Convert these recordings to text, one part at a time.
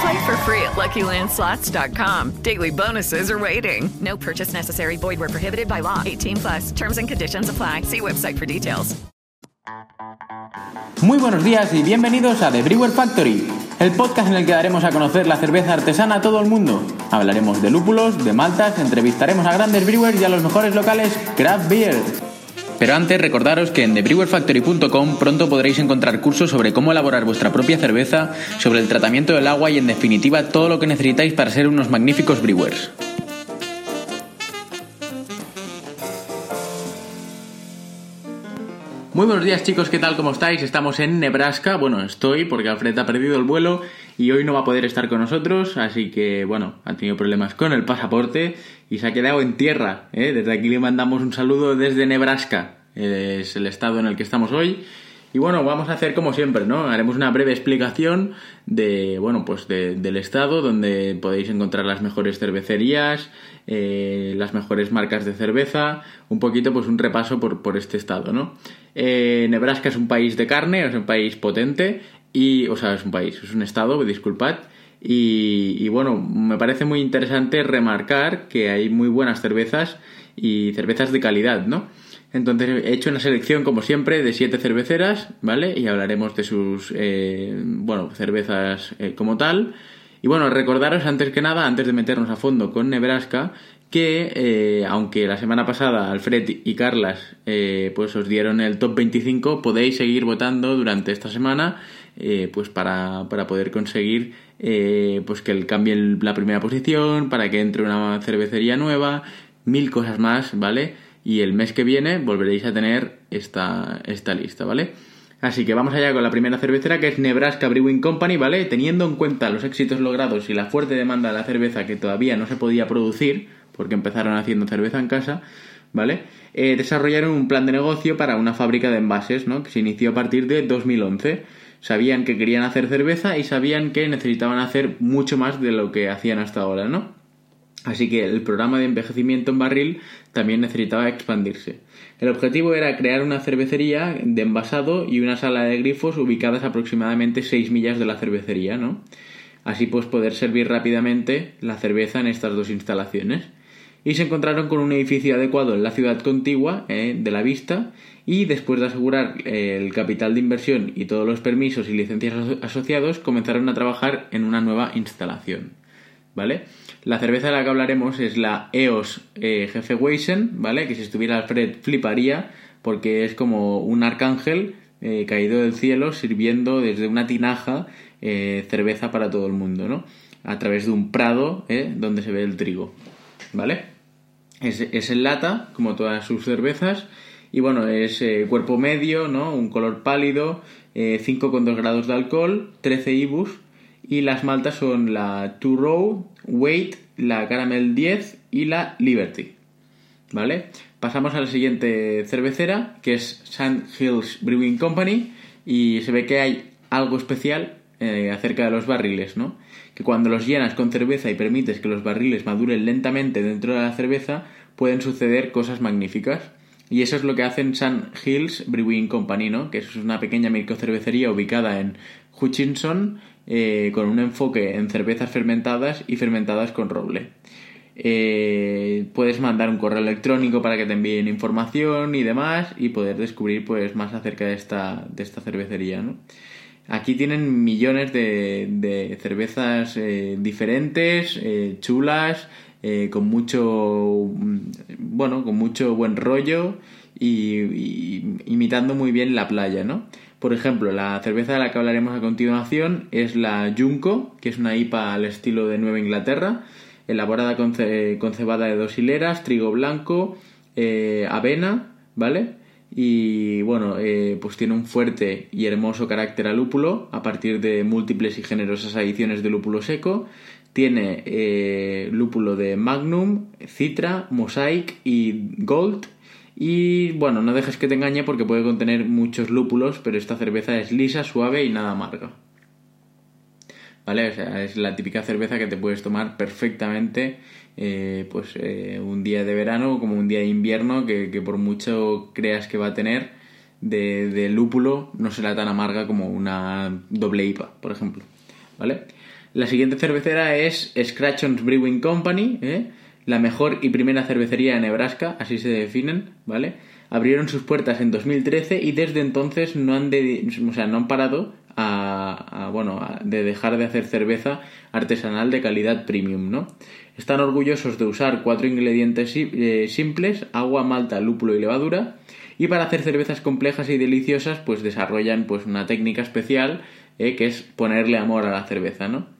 Play for free at LuckyLandSlots.com. Daily bonuses are waiting. No purchase necessary. Void where prohibited by law. 18 plus. Terms and conditions apply. See website for details. Muy buenos días y bienvenidos a The Brewer Factory, el podcast en el que daremos a conocer la cerveza artesana a todo el mundo. Hablaremos de lúpulos, de maltas, entrevistaremos a grandes brewers y a los mejores locales craft beer. Pero antes recordaros que en thebrewerfactory.com pronto podréis encontrar cursos sobre cómo elaborar vuestra propia cerveza, sobre el tratamiento del agua y en definitiva todo lo que necesitáis para ser unos magníficos brewers. Muy buenos días chicos, ¿qué tal? ¿Cómo estáis? Estamos en Nebraska, bueno, estoy porque Alfred ha perdido el vuelo y hoy no va a poder estar con nosotros, así que bueno, ha tenido problemas con el pasaporte y se ha quedado en tierra. ¿eh? Desde aquí le mandamos un saludo desde Nebraska, es el estado en el que estamos hoy. Y bueno, vamos a hacer como siempre, ¿no? Haremos una breve explicación de, bueno, pues del estado donde podéis encontrar las mejores cervecerías, eh, las mejores marcas de cerveza, un poquito pues un repaso por, por este estado, ¿no? Eh, Nebraska es un país de carne, es un país potente y, o sea, es un país, es un estado, disculpad. Y, bueno, me parece muy interesante remarcar que hay muy buenas cervezas y cervezas de calidad, ¿no? Entonces he hecho una selección, como siempre, de siete cerveceras, ¿vale? Y hablaremos de sus, eh, bueno, cervezas eh, como tal. Y bueno, recordaros antes que nada, antes de meternos a fondo con Nebraska, que eh, aunque la semana pasada Alfred y Carlas pues os dieron el top 25, podéis seguir votando durante esta semana pues para, para, poder conseguir pues que cambie la primera posición, para que entre una cervecería nueva, mil cosas más, ¿vale? y el mes que viene volveréis a tener esta, esta lista, ¿vale? Así que vamos allá con la primera cervecera que es Nebraska Brewing Company, ¿vale? Teniendo en cuenta los éxitos logrados y la fuerte demanda de la cerveza que todavía no se podía producir, porque empezaron haciendo cerveza en casa, ¿vale? Eh, desarrollaron un plan de negocio para una fábrica de envases, ¿no? Que se inició a partir de 2011. Sabían que querían hacer cerveza y sabían que necesitaban hacer mucho más de lo que hacían hasta ahora, ¿no? Así que el programa de envejecimiento en barril también necesitaba expandirse. El objetivo era crear una cervecería de envasado y una sala de grifos ubicadas aproximadamente 6 millas de la cervecería, ¿no? Así pues poder servir rápidamente la cerveza en estas dos instalaciones. Y se encontraron con un edificio adecuado en la ciudad contigua eh, de la vista y después de asegurar eh, el capital de inversión y todos los permisos y licencias asociados comenzaron a trabajar en una nueva instalación. ¿Vale? La cerveza de la que hablaremos es la EOS eh, Weissen, ¿vale? Que si estuviera Alfred fliparía porque es como un arcángel eh, caído del cielo sirviendo desde una tinaja cerveza para todo el mundo, ¿no? A través de un prado donde se ve el trigo, ¿vale? Es, es en lata, como todas sus cervezas, y bueno, es cuerpo medio, ¿no? Un color pálido, 5,2 grados de alcohol, 13 IBUs, y las maltas son la Two Row, Wait, la Caramel 10 y la Liberty. ¿Vale? Pasamos a la siguiente cervecera, que es Sand Hills Brewing Company, y se ve que hay algo especial eh, acerca de los barriles, ¿no? Que cuando los llenas con cerveza y permites que los barriles maduren lentamente dentro de la cerveza, pueden suceder cosas magníficas. Y eso es lo que hacen Sun Hills Brewing Company, ¿no? Que es una pequeña microcervecería ubicada en Hutchinson eh, con un enfoque en cervezas fermentadas y fermentadas con roble. Eh, puedes mandar un correo electrónico para que te envíen información y demás y poder descubrir pues más acerca de esta, de esta cervecería, ¿no? Aquí tienen millones de, cervezas eh, diferentes, chulas, con mucho mm, bueno, con mucho buen rollo y, imitando muy bien la playa, ¿no? Por ejemplo, la cerveza de la que hablaremos a continuación es la Junco, que es una IPA al estilo de Nueva Inglaterra, elaborada con, cebada de dos hileras, trigo blanco, eh, avena, ¿vale? Y bueno, eh, pues tiene un fuerte y hermoso carácter a lúpulo a partir de múltiples y generosas adiciones de lúpulo seco. Tiene eh, lúpulo de Magnum, Citra, Mosaic y Gold y bueno, no dejes que te engañe porque puede contener muchos lúpulos, pero esta cerveza es lisa, suave y nada amarga. ¿Vale? O sea, es la típica cerveza que te puedes tomar perfectamente eh, pues eh, un día de verano como un día de invierno que, por mucho creas que va a tener de, lúpulo no será tan amarga como una doble IPA, por ejemplo. ¿Vale? La siguiente cervecera es Scratchons Brewing Company, ¿eh? la mejor y primera cervecería de Nebraska, así se definen, ¿vale? Abrieron sus puertas en 2013 y desde entonces no han, o sea, no han parado a, bueno, de dejar de hacer cerveza artesanal de calidad premium, ¿no? Están orgullosos de usar cuatro ingredientes eh, simples, agua, malta, lúpulo y levadura, y para hacer cervezas complejas y deliciosas, pues desarrollan pues una técnica especial eh, que es ponerle amor a la cerveza, ¿no?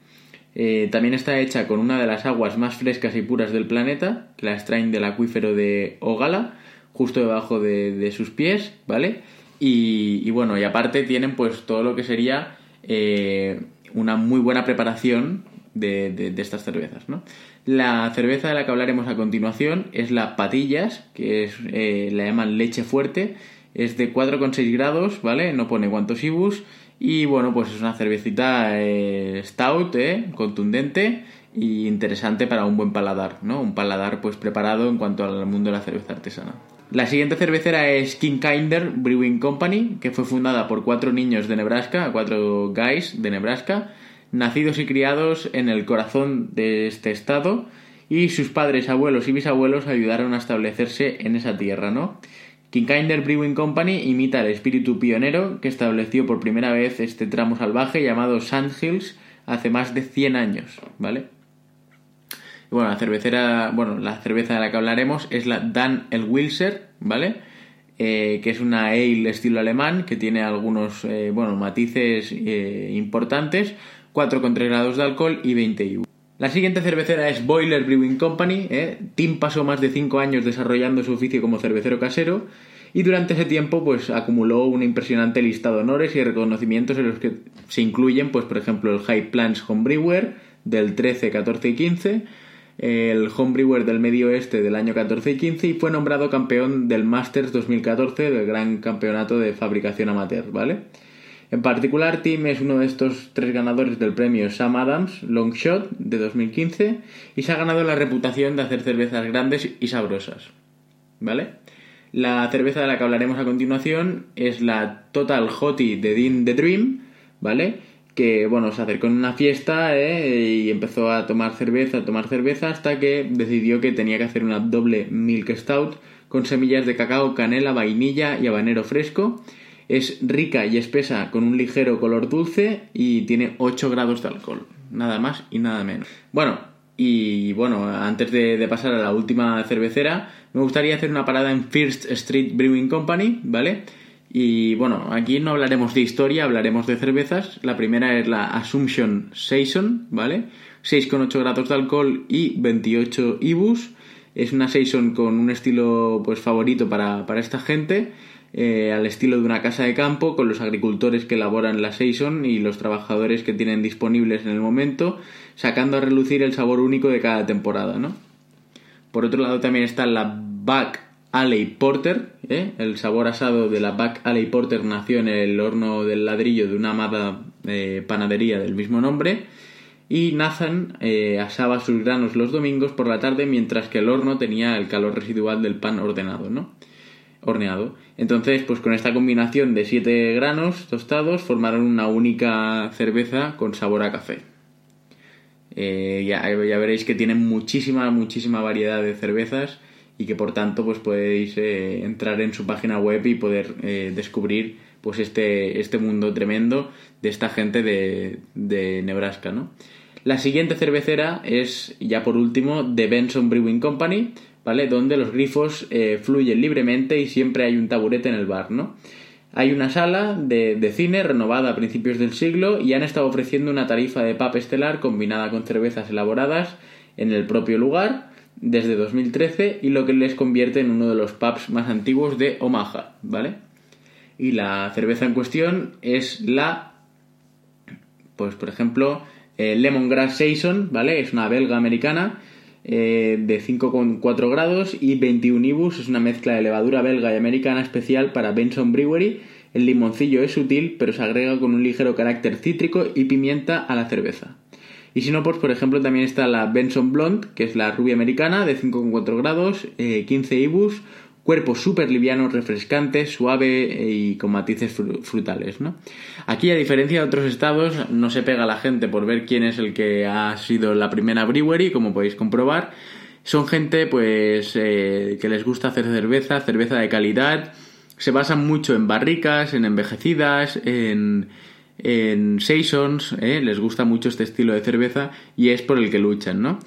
Eh, también está hecha con una de las aguas más frescas y puras del planeta, que la extraen del acuífero de Ogala, justo debajo de, sus pies, ¿vale? Y, bueno, y aparte tienen pues todo lo que sería eh, una muy buena preparación de, estas cervezas, ¿no? La cerveza de la que hablaremos a continuación es la Patillas, que eh, la llaman leche fuerte, es de 4,6 grados, ¿vale? No pone cuántos ibus y bueno, pues es una cervecita eh, stout, eh, contundente y interesante para un buen paladar, ¿no? Un paladar pues preparado en cuanto al mundo de la cerveza artesana. La siguiente cervecera es King Kinder Brewing Company, que fue fundada por cuatro niños de Nebraska, cuatro guys de Nebraska, nacidos y criados en el corazón de este estado, y sus padres, abuelos y bisabuelos ayudaron a establecerse en esa tierra, ¿no? Kinkinder Brewing Company imita el espíritu pionero que estableció por primera vez este tramo salvaje llamado Sandhills hace más de 100 años, ¿vale? Y bueno, la cervecera, bueno, la cerveza de la que hablaremos es la Dan el Wilser, ¿vale? Eh, que es una ale estilo alemán que tiene algunos, eh, bueno, matices eh, importantes, 4,3 grados de alcohol y 20 IBU. La siguiente cervecera es Boiler Brewing Company. ¿eh? Tim pasó más de 5 años desarrollando su oficio como cervecero casero y durante ese tiempo pues acumuló un impresionante listado de honores y reconocimientos en los que se incluyen pues por ejemplo el High Plants Homebrewer del 13, 14 y 15, el Homebrewer del Medio Oeste del año 14 y 15 y fue nombrado campeón del Masters 2014 del Gran Campeonato de Fabricación Amateur, ¿vale? En particular, Tim es uno de estos tres ganadores del premio Sam Adams Long Shot de 2015 y se ha ganado la reputación de hacer cervezas grandes y sabrosas. ¿Vale? La cerveza de la que hablaremos a continuación es la Total Hottie de Dean the Dream, ¿vale? Que, bueno, se acercó en una fiesta ¿eh? y empezó a tomar cerveza, a tomar cerveza, hasta que decidió que tenía que hacer una doble Milk Stout con semillas de cacao, canela, vainilla y habanero fresco es rica y espesa con un ligero color dulce y tiene 8 grados de alcohol. Nada más y nada menos. Bueno, y bueno, antes de, pasar a la última cervecera, me gustaría hacer una parada en First Street Brewing Company, ¿vale? Y bueno, aquí no hablaremos de historia, hablaremos de cervezas. La primera es la Assumption Saison, ¿vale? 6,8 grados de alcohol y 28 IBUs. Es una Saison con un estilo pues favorito para, para esta gente eh, al estilo de una casa de campo, con los agricultores que elaboran la season y los trabajadores que tienen disponibles en el momento, sacando a relucir el sabor único de cada temporada, ¿no? Por otro lado también está la Back Alley Porter, ¿eh? el sabor asado de la Back Alley Porter nació en el horno del ladrillo de una amada eh, panadería del mismo nombre, y Nathan asaba sus granos los domingos por la tarde mientras que el horno tenía el calor residual del pan ordenado, ¿no? Horneado. Entonces, pues con esta combinación de 7 granos tostados formaron una única cerveza con sabor a café. Eh, ya, ya, veréis que tienen muchísima, muchísima variedad de cervezas y que por tanto pues podéis eh, entrar en su página web y poder eh, descubrir pues este, este mundo tremendo de esta gente de, de Nebraska, ¿no? La siguiente cervecera es, ya por último, The Benson Brewing Company, ¿vale? Donde los grifos eh, fluyen libremente y siempre hay un taburete en el bar, ¿no? Hay una sala de, cine renovada a principios del siglo y han estado ofreciendo una tarifa de pub estelar combinada con cervezas elaboradas en el propio lugar desde 2013 y lo que les convierte en uno de los pubs más antiguos de Omaha, ¿vale? Y la cerveza en cuestión es la, pues por ejemplo, eh, Lemongrass Saison, ¿vale? Es una belga americana eh, de 5,4 grados y 21 ibus, es una mezcla de levadura belga y americana especial para Benson Brewery. El limoncillo es sutil, pero se agrega con un ligero carácter cítrico y pimienta a la cerveza. Y si no, pues por ejemplo también está la Benson Blonde, que es la rubia americana de 5,4 grados, 15 eh, ibus, cuerpo súper liviano, refrescante, suave y con matices frutales, ¿no? Aquí, a diferencia de otros estados, no se pega la gente por ver quién es el que ha sido la primera brewery, como podéis comprobar. Son gente, pues, eh, que les gusta hacer cerveza, cerveza de calidad. Se basan mucho en barricas, en envejecidas, en, en saisons, ¿eh? les gusta mucho este estilo de cerveza y es por el que luchan, ¿no?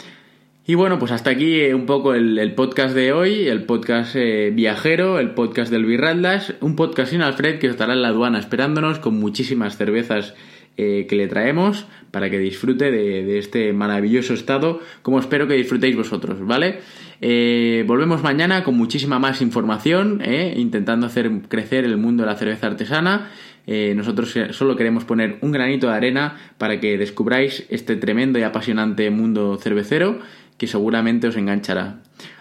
Y bueno, pues hasta aquí eh, un poco el, podcast de hoy, el podcast eh, viajero, el podcast del Birraldas, un podcast sin Alfred que estará en la aduana esperándonos con muchísimas cervezas eh, que le traemos para que disfrute de, este maravilloso estado, como espero que disfrutéis vosotros, ¿vale? volvemos mañana con muchísima más información, intentando hacer crecer el mundo de la cerveza artesana. nosotros solo queremos poner un granito de arena para que descubráis este tremendo y apasionante mundo cervecero que seguramente os enganchará.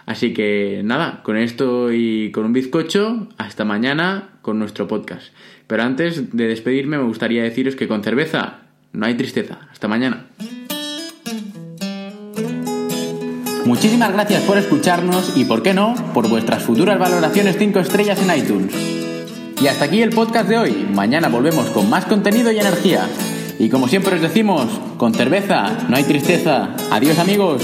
Así que nada, con esto y con un bizcocho, hasta mañana con nuestro podcast. Pero antes de despedirme me gustaría deciros que con cerveza no hay tristeza. Hasta mañana. Muchísimas gracias por escucharnos y, por qué no, por vuestras futuras valoraciones 5 estrellas en iTunes. Y hasta aquí el podcast de hoy. Mañana volvemos con más contenido y energía. Y como siempre os decimos, con cerveza no hay tristeza. Adiós amigos.